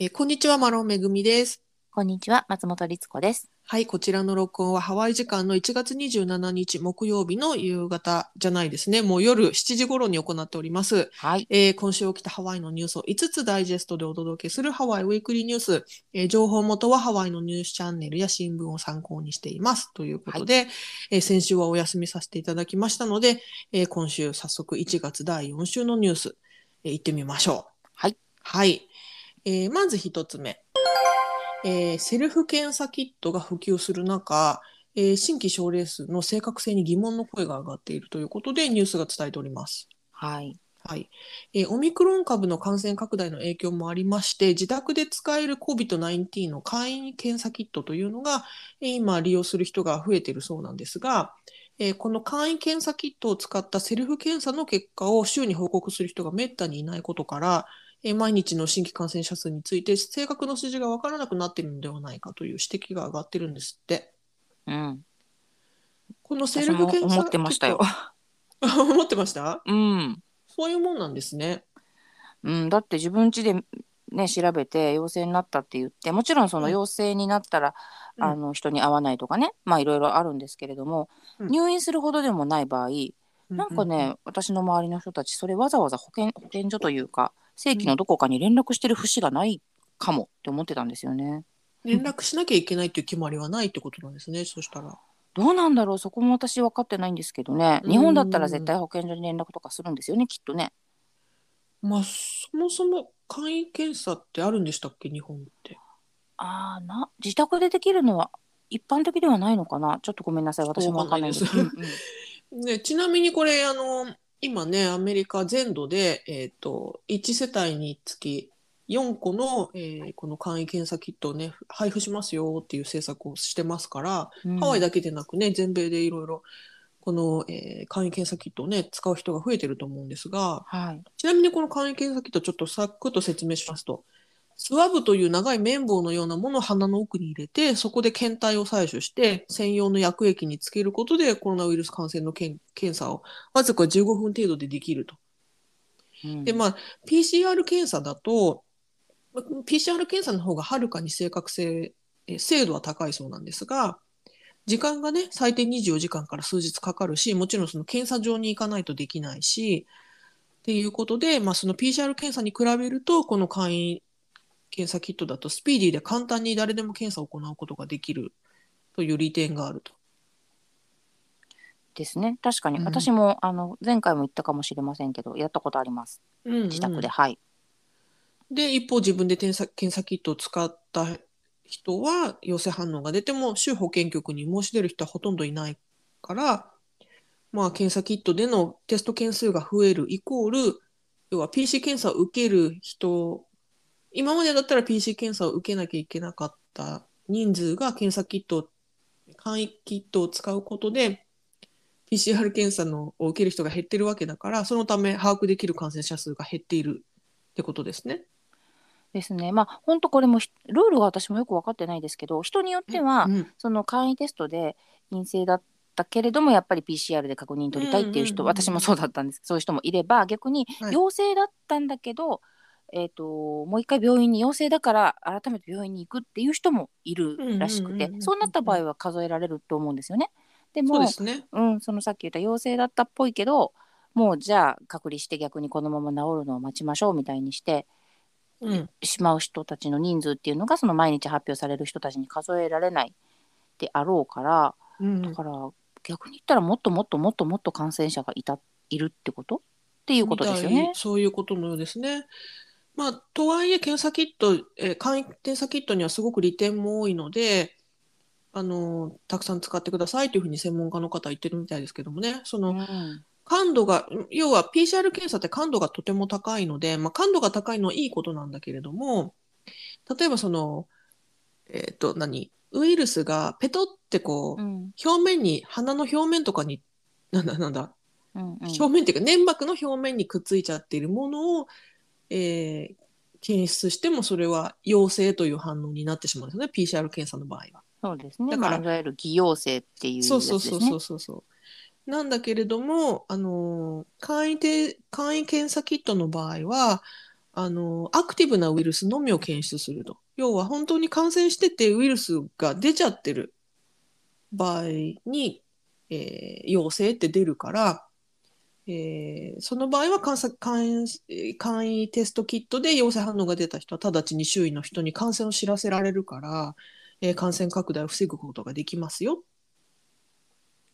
えーこんにちは、マロンめぐみです。こんにちは、松本律子です。はい、こちらの録音はハワイ時間の1月27日木曜日の夕方じゃないですね。もう夜7時頃に行っております。はい。えー今週起きたハワイのニュースを5つダイジェストでお届けするハワイウィークリーニュース。えー情報元はハワイのニュースチャンネルや新聞を参考にしています。ということで、えー先週はお休みさせていただきましたので、えー今週早速1月第4週のニュース、えー行ってみましょう。はい。はい。えーまず一つ目。えーセルフ検査キットが普及する中、えー新規症例数の正確性に疑問の声が上がっているということでニュースが伝えております。はい。はいえーオミクロン株の感染拡大の影響もありまして、自宅で使える COVID-19 の簡易検査キットというのが、えー今利用する人が増えているそうなんですが、えーこの簡易検査キットを使ったセルフ検査の結果を週に報告する人がめったにいないことから、えー毎日の新規感染者数について正確な数字が分からなくなっているのではないかという指摘が上がってるんですって。うん。このセルフ検査思ってましたよ。思ってました？うん。そういうもんなんですね。うん。だって自分家でね、調べて陽性になったって言って、もちろんそのうん陽性になったら、うんあの人に会わないとかね、まあいろいろあるんですけれども、うん入院するほどでもない場合、なんかね、私の周りの人たち、それわざわざ保健保健所というか、正規のどこかに連絡してる節がないかもって思ってたんですよね。連絡しなきゃいけないっていう決まりはないってことなんですね、そしたら。どうなんだろうそこも私分かってないんですけどね。うん。日本だったら絶対保健所に連絡とかするんですよねきっとね。まあ、そもそも簡易検査ってあるんでしたっけ、日本って。あーな自宅でできるのは一般的ではないのかな。ちょっとごめんなさい私も分かんないんです。ね、ちなみにこれ、あの、今ね、アメリカ全土で、えっ、と、1世帯につき4個の、えー。この簡易検査キットをね、配布しますよっていう政策をしてますから、うん。ハワイだけでなくね、全米でいろいろ、この、えー簡易検査キットをね、使う人が増えてると思うんですが、はい。ちなみにこの簡易検査キットちょっとさっくと説明しますと、スワブという長い綿棒のようなものを鼻の奥に入れて、そこで検体を採取して、専用の薬液につけることでコロナウイルス感染の検検査をわずか15分程度でできると。うんで、まあ、PCR 検査だと、ま PCR 検査の方がはるかに正確性、え精度は高いそうなんですが、時間がね、最低24時間から数日かかるし、もちろんその検査場に行かないとできないし、っていうことで、まあ、その PCR 検査に比べると、この簡易検査キットだとスピーディーで簡単に誰でも検査を行うことができるという利点があると。ですね。確かに、うん。私もあの前回も言ったかもしれませんけどやったことあります。うんうん。自宅で、はい。で、一方自分で検査検査キットを使った人は陽性反応が出ても州保健局に申し出る人はほとんどいないから、まあ、検査キットでのテスト件数が増えるイコール、要は PC 検査を受ける人、今までだったら PC 検査を受けなきゃいけなかった人数が検査キット、簡易キットを使うことで、PCR 検査のを受ける人が減ってるわけだから、そのため把握できる感染者数が減っているってことですね。ですね。まあ本当これもひルールが私もよく分かってないですけど人によっては、うんその簡易テストで陰性だったけれどもやっぱり PCR で確認取りたいっていう人、うんうんうんうん。私もそうだったんです。そういう人もいれば逆にはい。陽性だったんだけど、えー、ともう一回病院に陽性だから改めて病院に行くっていう人もいるらしくてそうなった場合は数えられると思うんですよね。でもですね。うん、そのさっき言った陽性だったっぽいけどもうじゃあ隔離して逆にこのまま治るのを待ちましょうみたいにしてうん。しまう人たちの人数っていうのがその毎日発表される人たちに数えられないであろうからうんだから逆に言ったらもっともっともっともっと感染者がいたいるってこと？っていうことですよね。そういうことのようですね。まあ、とはいえ、検査キット、えー簡易検査キットにはすごく利点も多いので、あのーたくさん使ってくださいというふうに専門家の方は言ってるみたいですけどもね、その、うん。感度が、要は PCR 検査って感度がとても高いので、まあ、感度が高いのはいいことなんだけれども、例えばその、えっ、と、何？ウイルスがペトってこう、うん。表面に、鼻の表面とかに、なんだなんだ、うんうん。表面っていうか粘膜の表面にくっついちゃっているものを、えー検出してもそれは陽性という反応になってしまうんですよね PCR 検査の場合は。そうですね。だからまあいわゆる偽陽性っていうね。そうそうそうそうそう。なんだけれども、あのー簡易で簡易検査キットの場合はあのアクティブなウイルスのみを検出すると。要は本当に感染しててウイルスが出ちゃってる場合に、えー陽性って出るから、えーその場合は簡さ簡易簡易テストキットで陽性反応が出た人は直ちに周囲の人に感染を知らせられるから、えー感染拡大を防ぐことができますよっ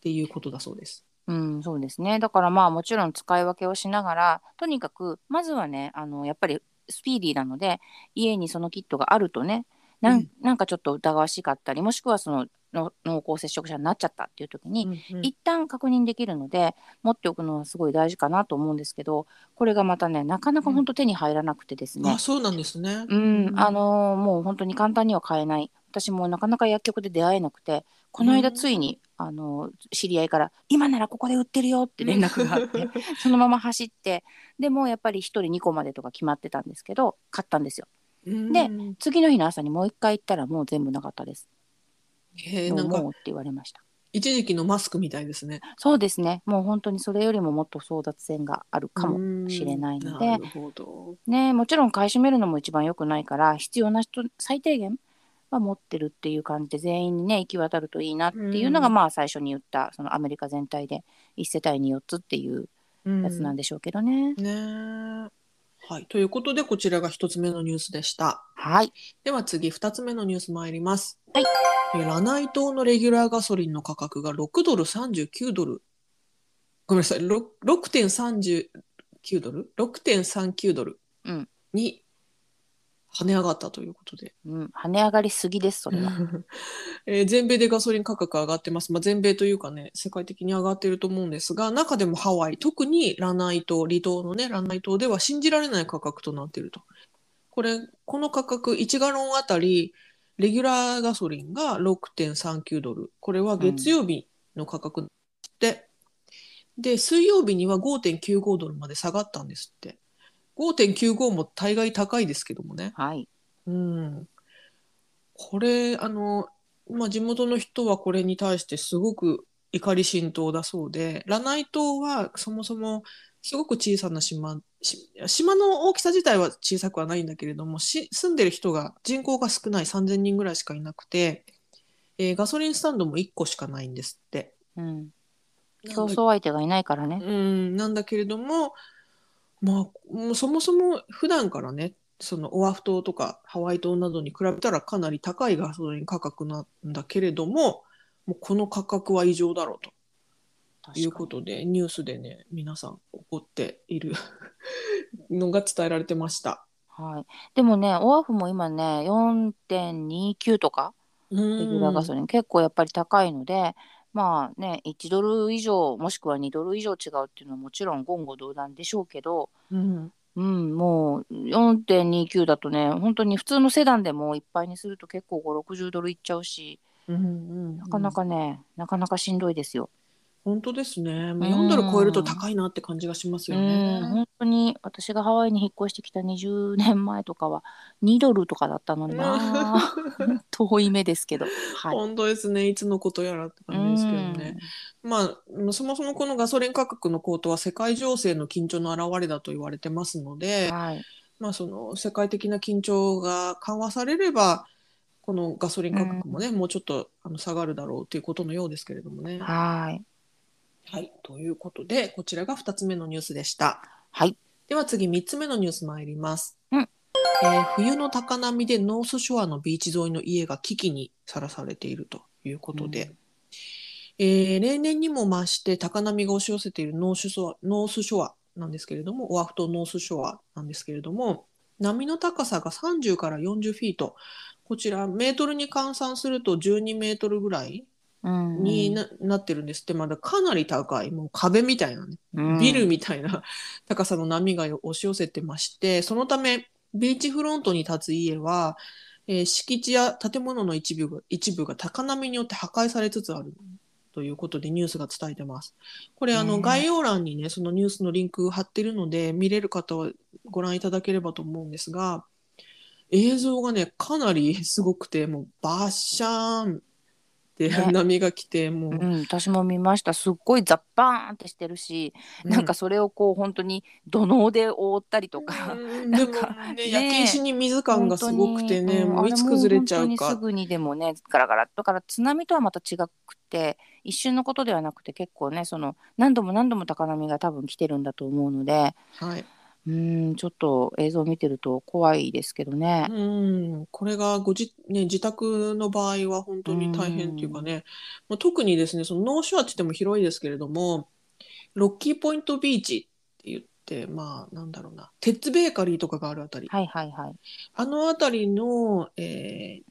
ていうことだそうです。うん、そうですね。だからまあもちろん使い分けをしながら、とにかくまずはね、あのやっぱりスピーディーなので、家にそのキットがあるとね、なうんんなんかちょっと疑わしかったり、もしくはそのの濃厚接触者になっちゃったっていう時に、うんうん。一旦確認できるので持っておくのはすごい大事かなと思うんですけどこれがまたねなかなか本当手に入らなくてですね。あ、そうなんですね。うん、あのーもう本当に簡単には買えない。私もなかなか薬局で出会えなくてこの間ついに、あのー知り合いから「今ならここで売ってるよ」って連絡があって そのまま走ってでもやっぱり1人2個までとか決まってたんですけど買ったんですよ。うん。で次の日の朝にもう一回行ったらもう全部なかったですもうへーなんか。もうって言われました。一時期のマスクみたいですね。そうですね。もう本当にそれよりももっと争奪戦があるかもしれないので。ねもちろん買い占めるのも一番良くないから必要な人最低限は持ってるっていう感じで全員にね行き渡るといいなっていうのが、うん。まあ最初に言ったそのアメリカ全体で1世帯に4つっていうやつなんでしょうけどね。ねえはい。ということで、こちらが一つ目のニュースでした。はいでは次、二つ目のニュース参ります。はいえーラナイ島のレギュラーガソリンの価格が6ドル39ドル。ごめんなさい、ろ6.39ドル ?6.39 ドルうんに跳ね上がったということで。うん、跳ね上がりすぎですそれは。えー全米でガソリン価格上がってます。まあ、全米というかね、世界的に上がってると思うんですが、中でもハワイ、特にラナイ島、離島のね、ラナイ島では信じられない価格となっていると。これ、この価格、1ガロンあたり、レギュラーガソリンが6.39ドル。これは月曜日の価格で、で、水曜日には5.95ドルまで下がったんですって。5.95も大概高いですけどもね。はいうん、これあの、まあ、地元の人はこれに対してすごく怒り心頭だそうでラナイ島はそもそもすごく小さな島し島の大きさ自体は小さくはないんだけれどもし住んでる人が人口が少ない3,000人ぐらいしかいなくて、えーガソリンスタンドも1個しかないんですって。うん、競争相手がいないからね。うん、なんだけれども、まあ、もうそもそも普段からね、そのオアフ島とかハワイ島などに比べたらかなり高いガソリン価格なんだけれども、もうこの価格は異常だろうと。いうことで、ニュースでね、皆さん怒っている のが伝えられてました。はい、でもねオアフも今ね4.29とかレレギュラーガソリン結構やっぱり高いのでまあね1ドル以上もしくは2ドル以上違うっていうのはもちろん言語道断でしょうけど、うんうん、もう4.29だとね本当に普通のセダンでもいっぱいにすると結構560ドルいっちゃうしうんうんなかなかね、なかなかしんどいですよ。本当ですね。もううん4ドル超えると高いなって感じがしますうよね。ん本当に私がハワイに引っ越してきた20年前とかは2ドルとかだったのにな 遠い目ですけど。はい本当ですね。いつのことやらって感じですけどね。まあ、そもそもこのガソリン価格の高騰は世界情勢の緊張の表れだと言われてますのうでん、はいまあ、その世界的な緊張が緩和されればこのガソリン価格もね、もうちょっとあの下がるだろうということのようですけれどもね。はいはい、ということでこちらが2つ目のニュースでした。はい。では次3つ目のニュース参ります。うん。えー冬の高波でノースショアのビーチ沿いの家が危機にさらされているということで、うん。えー例年にも増して高波が押し寄せているノースショアノースショアなんですけれども、オアフ島ノースショアなんですけれども、波の高さが30から40フィート、こちらメートルに換算すると12メートルぐらいうんにな,、なってるんです。って、まだかなり高い、もう壁みたいなね、うん。ビルみたいな。高さの波が押し寄せてまして、そのため、ビーチフロントに立つ家は、えー敷地や建物の一部が一部が高波によって破壊されつつある。ということでニュースが伝えてます。これ、あの、概要欄にね、そのニュースのリンク貼ってるので、見れる方はご覧いただければと思うんですが、映像がね、かなりすごくて、もうバッシャーンね。波が来てもう、うん、私も見ました。すっごいザッパーンってしてるし、なんかそれをこう本当に土のうで覆ったりとか、うんなんかねね焼け石に水感がすごくてね、もういつ崩れちゃうあれも本当にすか。ぐにでもねガラガラだから津波とはまた違くて一瞬のことではなくて結構ねその何度も何度も高波が多分来てるんだと思うのではい。うんちょっと映像を見てると怖いですけどね。うん、これがごじ、ね、自宅の場合は本当に大変っていうかね、まあ、特にですね、そのノースショアって言っても広いですけれども、ロッキーポイントビーチって言って、まあ、なんだろうな、テッズベーカリーとかがあるあたり、はいはいはい。あのあたりの、えー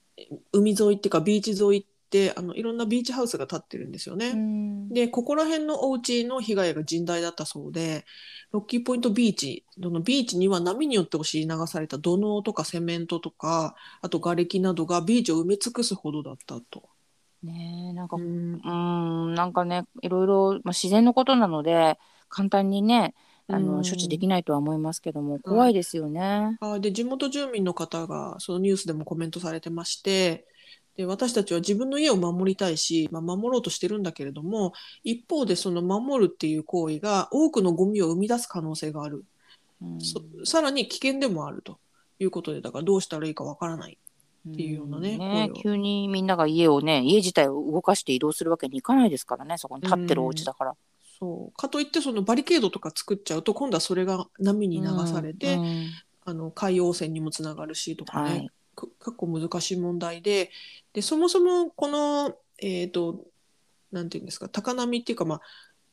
海沿いっていうかビーチ沿いって、あの、いろんなビーチハウスが建ってるんですよね。うんで、ここら辺のお家の被害が甚大だったそうで、ロッキーポイントビーチ、そのビーチには波によって押し流された土のうとかセメントとか、あと瓦礫などがビーチを埋め尽くすほどだったと。ねえなんかううんんなんかねいろいろ、まあ、自然のことなので簡単にねあの、うん処置できないとは思いますけども怖いですよね。あで地元住民の方がそのニュースでもコメントされてましてで私たちは自分の家を守りたいし、まあ、守ろうとしてるんだけれども一方でその守るっていう行為が多くのゴミを生み出す可能性がある、うん。そさらに危険でもあると。いうことでだからどうしたらいいかわからない。っていうようなねん。声を。急にみんなが家をね家自体を動かして移動するわけにいかないですからねそこに立ってるお家だから。そう。かといってそのバリケードとか作っちゃうと今度はそれが波に流されて、うんうん。あの海洋汚染にもつながるしとかね、はい。く結構難しい問題ででそもそもこのえっ、となんていうんですか高波っていうかまあ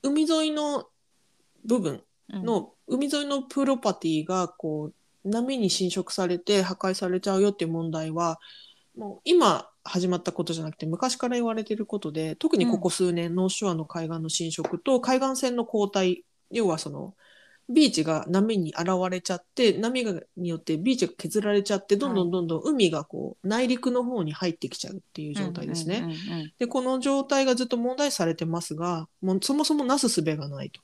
海沿いの部分うん。の、海沿いのプロパティがこう波に侵食されて破壊されちゃうよっていう問題はもう今始まったことじゃなくて昔から言われてることで特にここ数年、ノーショアの海岸の侵食と海岸線の後退要はそのビーチが波に現れちゃって波がによってビーチが削られちゃってどんどんどんどん海がこう内陸の方に入ってきちゃうっていう状態ですね。うんうんでこの状態がずっと問題視されてますがもうそもそもなすすべがないと。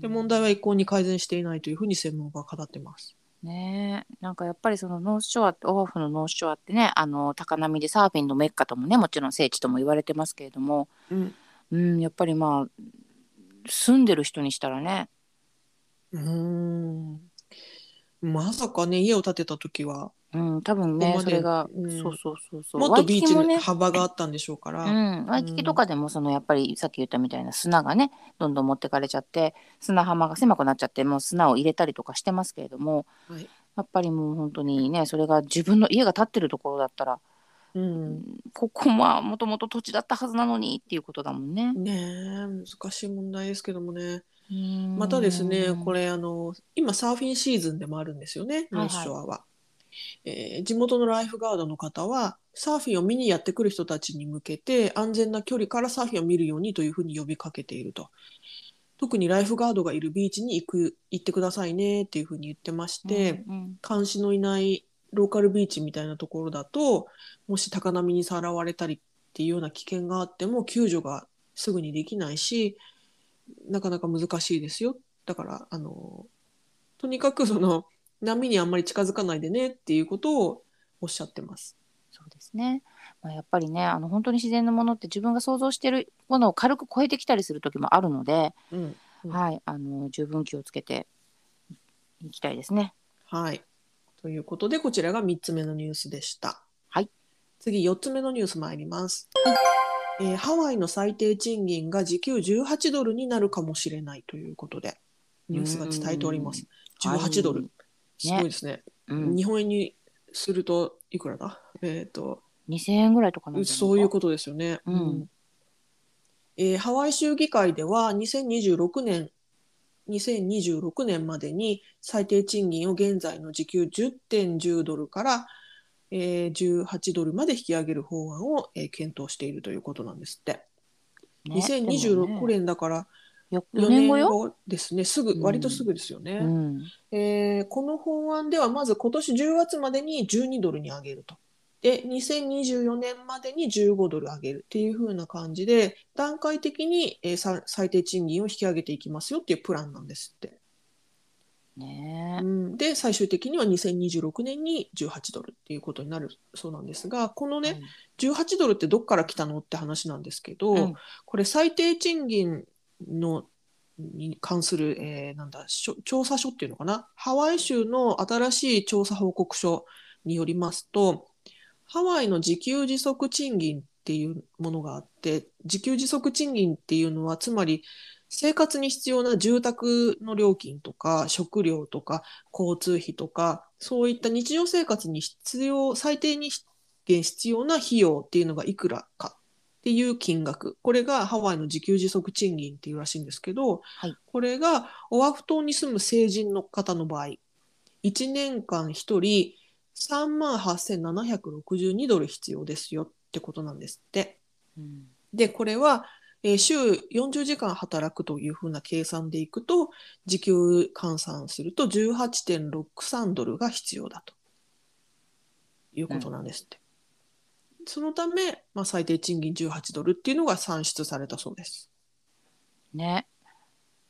で問題は一向に改善していないというふうに専門家は語ってます。ねえなんかやっぱりそのノースショアオアフのノースショアってねあの高波でサーフィンのメッカともねもちろん聖地とも言われてますけれども、うんうん、やっぱりまあ住んでる人にしたらねうーん。まさかね家を建てた時は。うん、多分ここまでねそれが、うん。そうそうそうそう。もっとビーチワイキキもねに幅があったんでしょうから、うん、ワイキキとかでもそのやっぱりさっき言ったみたいな砂がねどんどん持ってかれちゃって砂浜が狭くなっちゃってもう砂を入れたりとかしてますけれどもはい。やっぱりもう本当にねそれが自分の家が建ってるところだったら、うん、ここはもともと土地だったはずなのにっていうことだもんね。ねえ難しい問題ですけどもね。うんまたですねこれあの今サーフィンシーズンでもあるんですよねはいはい。ノースショアは、えー地元のライフガードの方はサーフィンを見にやってくる人たちに向けて安全な距離からサーフィンを見るようにというふうに呼びかけていると。特にライフガードがいるビーチに行く行ってくださいねっていうふうに言ってまして、うんうん。監視のいないローカルビーチみたいなところだともし高波にさらわれたりっていうような危険があっても救助がすぐにできないしなかなか難しいですよだからあのとにかくその波にあんまり近づかないでねっていうことをおっしゃってます。そうですね、まあ、やっぱりねあの本当に自然のものって自分が想像してるものを軽く超えてきたりする時もあるので、うんうんはいあの十分気をつけていきたいですね。はい。ということで、こちらが3つ目のニュースでした。はい。次、4つ目のニュース参ります。えーハワイの最低賃金が時給18ドルになるかもしれないということで、ニュースが伝えております。うん18ドル。はいすごいですね。うん、日本円にすると、いくらだ？えっ、と、2000円ぐらいとかそういうことですよね。うんえーハワイ州議会では2026年2026年までに最低賃金を現在の時給10.10ドルから、えー18ドルまで引き上げる法案を、えー検討しているということなんですって。ね2026年だからよ4 4年年後ですね。すぐ、うん割とすぐですよね。うんえーこの法案ではまず今年10月までに12ドルに上げると。で、2024年までに15ドル上げるっていう風な感じで、段階的に、えーさ最低賃金を引き上げていきますよっていうプランなんですって。ね。うん、で最終的には2026年に18ドルっていうことになるそうなんですがこのえ。ね、18ドルってどっから来たのって話なんですけど、うん。これ最低賃金のに関する、えーなんだ調査書っていうのかな？ハワイ州の新しい調査報告書によりますとハワイの自給自足賃金っていうものがあって自給自足賃金っていうのはつまり生活に必要な住宅の料金とか食料とか交通費とかそういった日常生活に必要最低に必要な費用っていうのがいくらかっていう金額。これがハワイの自給自足賃金っていうらしいんですけど、はい。これがオアフ島に住む成人の方の場合1年間1人3万8762ドル必要ですよってことなんですって。うん。でこれは、えー週40時間働くというふうな計算でいくと時給換算すると18.63ドルが必要だということなんですって。そのため、まあ、最低賃金18ドルっていうのが算出されたそうです。ね。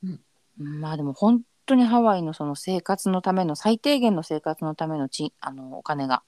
うんまあでも本当にハワイのその生活のための最低限の生活のためのちあのお金が、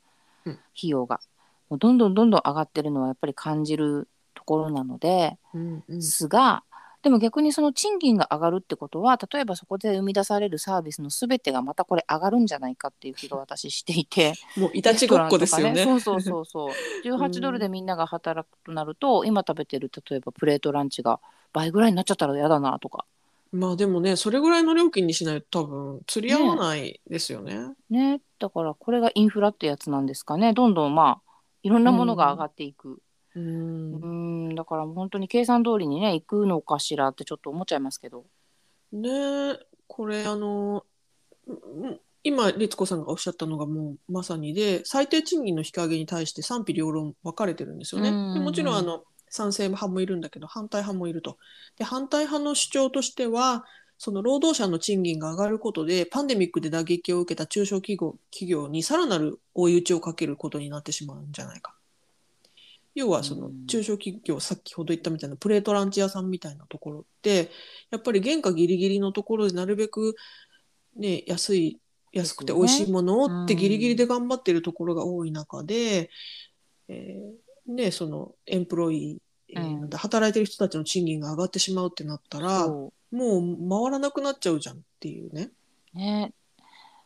うん費用がもうどんどんどんどん上がってるのはやっぱり感じるところなのでうんうんすがでも逆にその賃金が上がるってことは例えばそこで生み出されるサービスの全てがまたこれ上がるんじゃないかっていう気が私していて。もういたちごっこですよね。レストランとかそうそうそうそう。18ドルでみんなが働くとなると、今食べてる例えばプレートランチが倍ぐらいになっちゃったら嫌だなとか。まあでもねそれぐらいの料金にしないと多分釣り合わないですよね。ね。だからこれがインフラってやつなんですかね。どんどんまあいろんなものが上がっていく。ううんーん、だから本当に計算通りにね行くのかしらってちょっと思っちゃいますけど。ねえこれあのうん今律子さんがおっしゃったのがもうまさにで最低賃金の引き上げに対して賛否両論分かれてるんですよね。うんうんうんでもちろんあの賛成派もいるんだけど反対派もいると。で反対派の主張としてはその労働者の賃金が上がることでパンデミックで打撃を受けた中小企業企業にさらなる追い打ちをかけることになってしまうんじゃないか。要はそのうん中小企業、先ほど言ったみたいなプレートランチ屋さんみたいなところってやっぱり原価ギリギリのところでなるべく、ね、安い安くて美味しいものをってうんギリギリで頑張ってるところが多い中で、えーね、そのエンプロイー、え働いてる人たちの賃金が上がってしまうってなったらそもう回らなくなっちゃうじゃんっていうね。うね。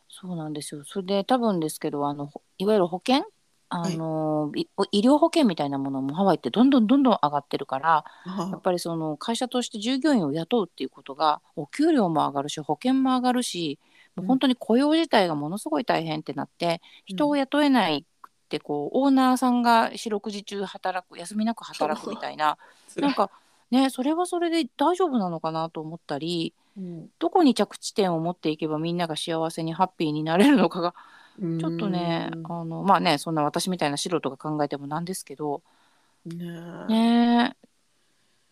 そうなんですよ。それで多分ですけどあのほいわゆる保険あの、い医療保険みたいなものもハワイってどんどんどんどん上がってるからやあ。っぱりその会社として従業員を雇うっていうことがお給料も上がるし保険も上がるしもう本当に雇用自体がものすごい大変ってなって、人を雇えないってこうオーナーさんが四六時中働く休みなく働くみたいな なんかねそれはそれで大丈夫なのかなと思ったりうん。どこに着地点を持っていけばみんなが幸せにハッピーになれるのかがうんちょっとねあのまあねそんな私みたいな素人が考えてもなんですけどね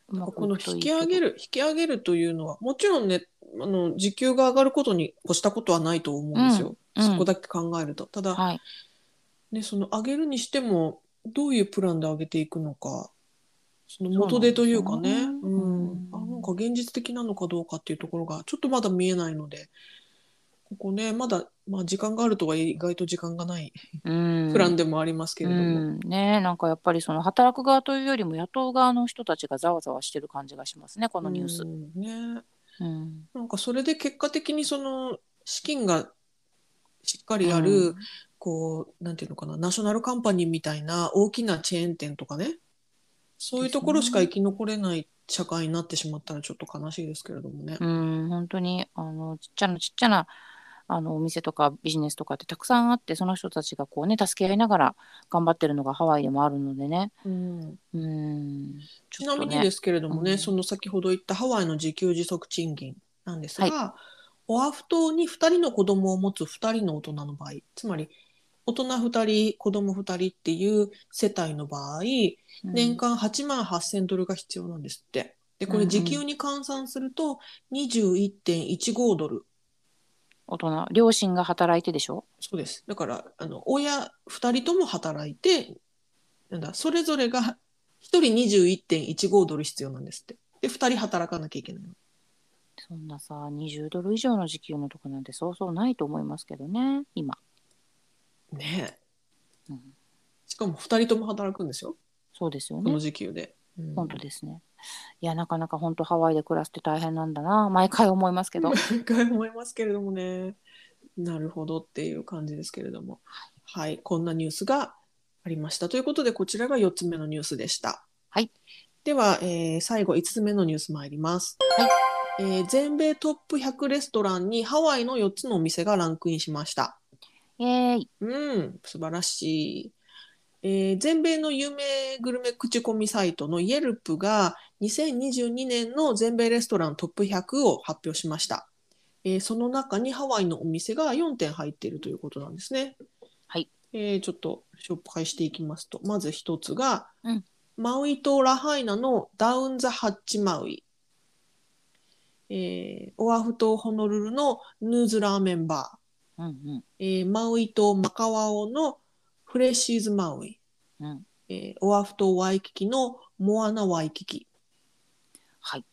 この引き上げる引き上げるというのはもちろんねあの時給が上がることに越したことはないと思うんですよ、うん。そこだけ考えると。ただ、はい。ね、その上げるにしてもどういうプランで上げていくのかその元手というかね。そうなんですよね。うん。うん。あなんか現実的なのかどうかっていうところがちょっとまだ見えないのでここねまだ、まあ、時間があるとは意外と時間がないうん。プランでもありますけれども。うん、ねなんかやっぱりその働く側というよりも野党側の人たちがざわざわしてる感じがしますねこのニュース。うん。ねうん。なんかそれで結果的にその資金がしっかりある、こうなんていうのかなナショナルカンパニーみたいな大きなチェーン店とかね。そういうところしか生き残れない社会になってしまったらちょっと悲しいですけれどもね。うん、本当にあのちっちゃなちっちゃなあのお店とかビジネスとかってたくさんあってその人たちがこうね助け合いながら頑張ってるのがハワイでもあるのでね。うんうん、ちなみにですけれどもね、うんその先ほど言ったハワイの自給自足賃金なんですが、オアフ島に2人の子供を持つ2人の大人の場合つまり大人2人子供2人っていう世帯の場合年間8万8000ドルが必要なんですって。でこれ時給に換算すると21.15ドル。大人両親が働いてでしょ？そうです。だからあの親2人とも働いてなんだそれぞれが1人21.15ドル必要なんですって。で2人働かなきゃいけないの。そんなさ20ドル以上の時給のとこなんてそうそうないと思いますけどね今、ねえ。うん、しかも2人とも働くんですよ。そうですよこのね時給で、うん。本当ですねいやなかなか本当ハワイで暮らすって大変なんだな。毎回思いますけど。毎回思いますけれどもね。なるほどっていう感じですけれども。はい。こんなニュースがありました。ということでこちらが4つ目のニュースでした。はい。では、えー最後5つ目のニュース参ります、はい。えー全米トップ100レストランにハワイの4つのお店がランクインしました。イエーイ。うん。素晴らしい、えー全米の有名グルメ口コミサイトのイエルプが2022年の全米レストラントップ100を発表しました、えーその中にハワイのお店が4点入っているということなんですね。はい、えーちょっと紹介していきますと。まず一つが、うん。マウイ島ラハイナのダウン・ザ・ハッチ・マウイ、えーオアフ島ホノルルのヌーズラーメンバー。うんうん。えーマウイ島マカワオのフレッシーズマウイ、うん。えーオアフ島ワイキキのモアナワイキキはい。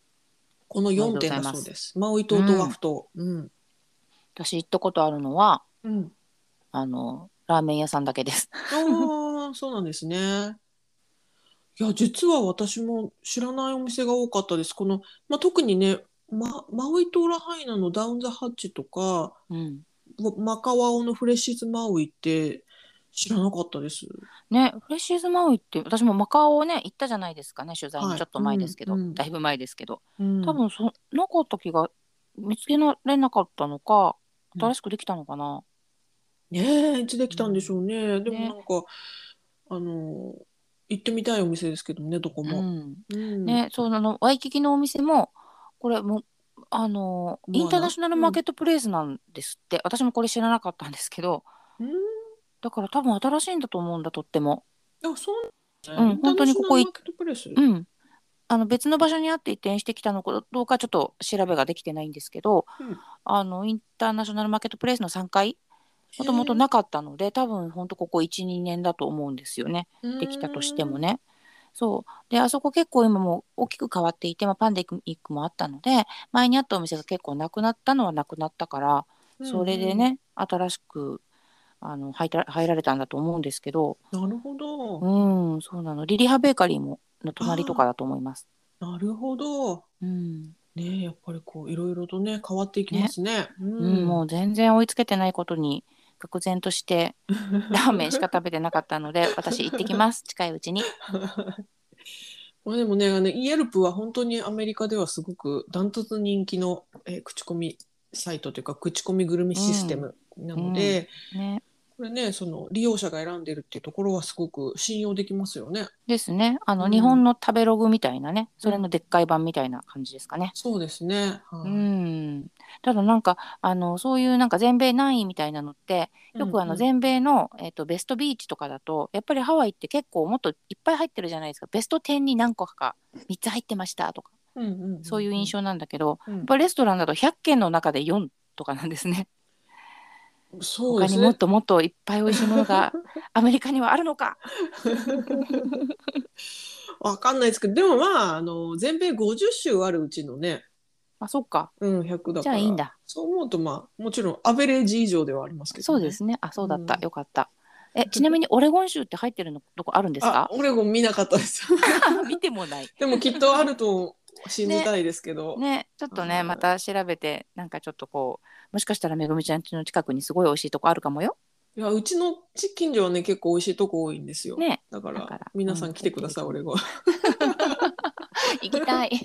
この4点だそうです。マウイ島とオアフ島うん、私行ったことあるのはうん。あのラーメン屋さんだけです。ああそうなんですね。いや実は私も知らないお店が多かったです。この、まあ、特にねママウイ島ラハイナのダウン・ザ・ハッチとかうん。マカワオのフレッシーズマウイって知らなかったです。ねフレッシーズマウイって私もマカオね行ったじゃないですかね取材はい。にちょっと前ですけど、うんうん。だいぶ前ですけど。うん。多分そなかった気が見つけられなかったのかうん。新しくできたのかな、ねえ、いつできたんでしょうね。でもね。なんか、あの、行ってみたいお店ですけどね、どこも。うん。うん。ねそうあのワイキキのお店もこれもあのインターナショナルマーケットプレイスなんですって、私もこれ知らなかったんですけど。うん。だから多分新しいんだと思うんだとってもあ、そうなんですね。うん本当にここいインターナショナルマーケットプレス？うんあの別の場所にあって移転してきたのかどうかちょっと調べができてないんですけど、うんあのインターナショナルマーケットプレイスの3階もともとなかったので多分本当ここ12年だと思うんですよねできたとしても。ね。そうであそこ結構今もう大きく変わっていて、まあ、パンデミックもあったので前にあったお店が結構なくなったのはなくなったからうんそれで。ね、新しくあの入った入られたんだと思うんですけどなるほど。うんそうなのリリハベーカリーもの隣とかだと思います。なるほど。うんねえ、やっぱりこう、いろいろとね、変わっていきますね。ううん、もう全然追いつけてないことに愕然として ラーメンしか食べてなかったので私行ってきます近いうちに。まあでもね、あのイエルプは本当にアメリカではすごくダントツ人気の、えー口コミサイトというか口コミグルメシステムなので、ね、これねその利用者が選んでるっていうところはすごく信用できますよね。ですね。あの、うん。日本の食べログみたいなねそれのでっかい版みたいな感じですかね。そうですね。はい。うん、ただなんかあのそういうなんか全米何位みたいなのってよくあうん。うんの全米の、えっとベストビーチとかだとやっぱりハワイって結構もっといっぱい入ってるじゃないですか。ベスト10に何個か3つ入ってましたとか。うんうんんそういう印象なんだけど、うん。やっぱレストランだと100軒の中で4とかなんですね。そうですね。他にもっともっといっぱい美味しいものが アメリカにはあるのか。わかんないですけどでもまああの全米50州あるうちのね、あそっかうん、100だからじゃあいいんだ。そう思うとまあもちろんアベレージ以上ではありますけど、ね、そうですね。あそうだった、うんよかった。えちなみにオレゴン州って入ってるのどこあるんですあか？オレゴン見なかったです。見てもない。でもきっとあると信じたいですけど、ね、ちょっとね、はいまた調べて、なんかちょっとこう、もしかしたらめぐみちゃん家の近くにすごい美味しいとこあるかもよ。いやうちの近所はね結構美味しいとこ多いんですよ。ね、だからだから皆さん来てください、うんオレゴン。行きたい。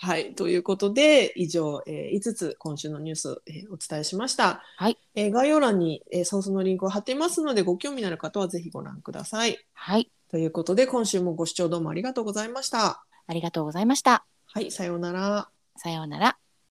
はい、ということで以上、えー5つ今週のニュース、えーお伝えしました。はい、えー概要欄に、えーソースのリンクを貼っていますのでご興味のある方はぜひご覧ください。はい、ということで今週もご視聴どうもありがとうございました。ありがとうございました。はい、さようなら。さようなら。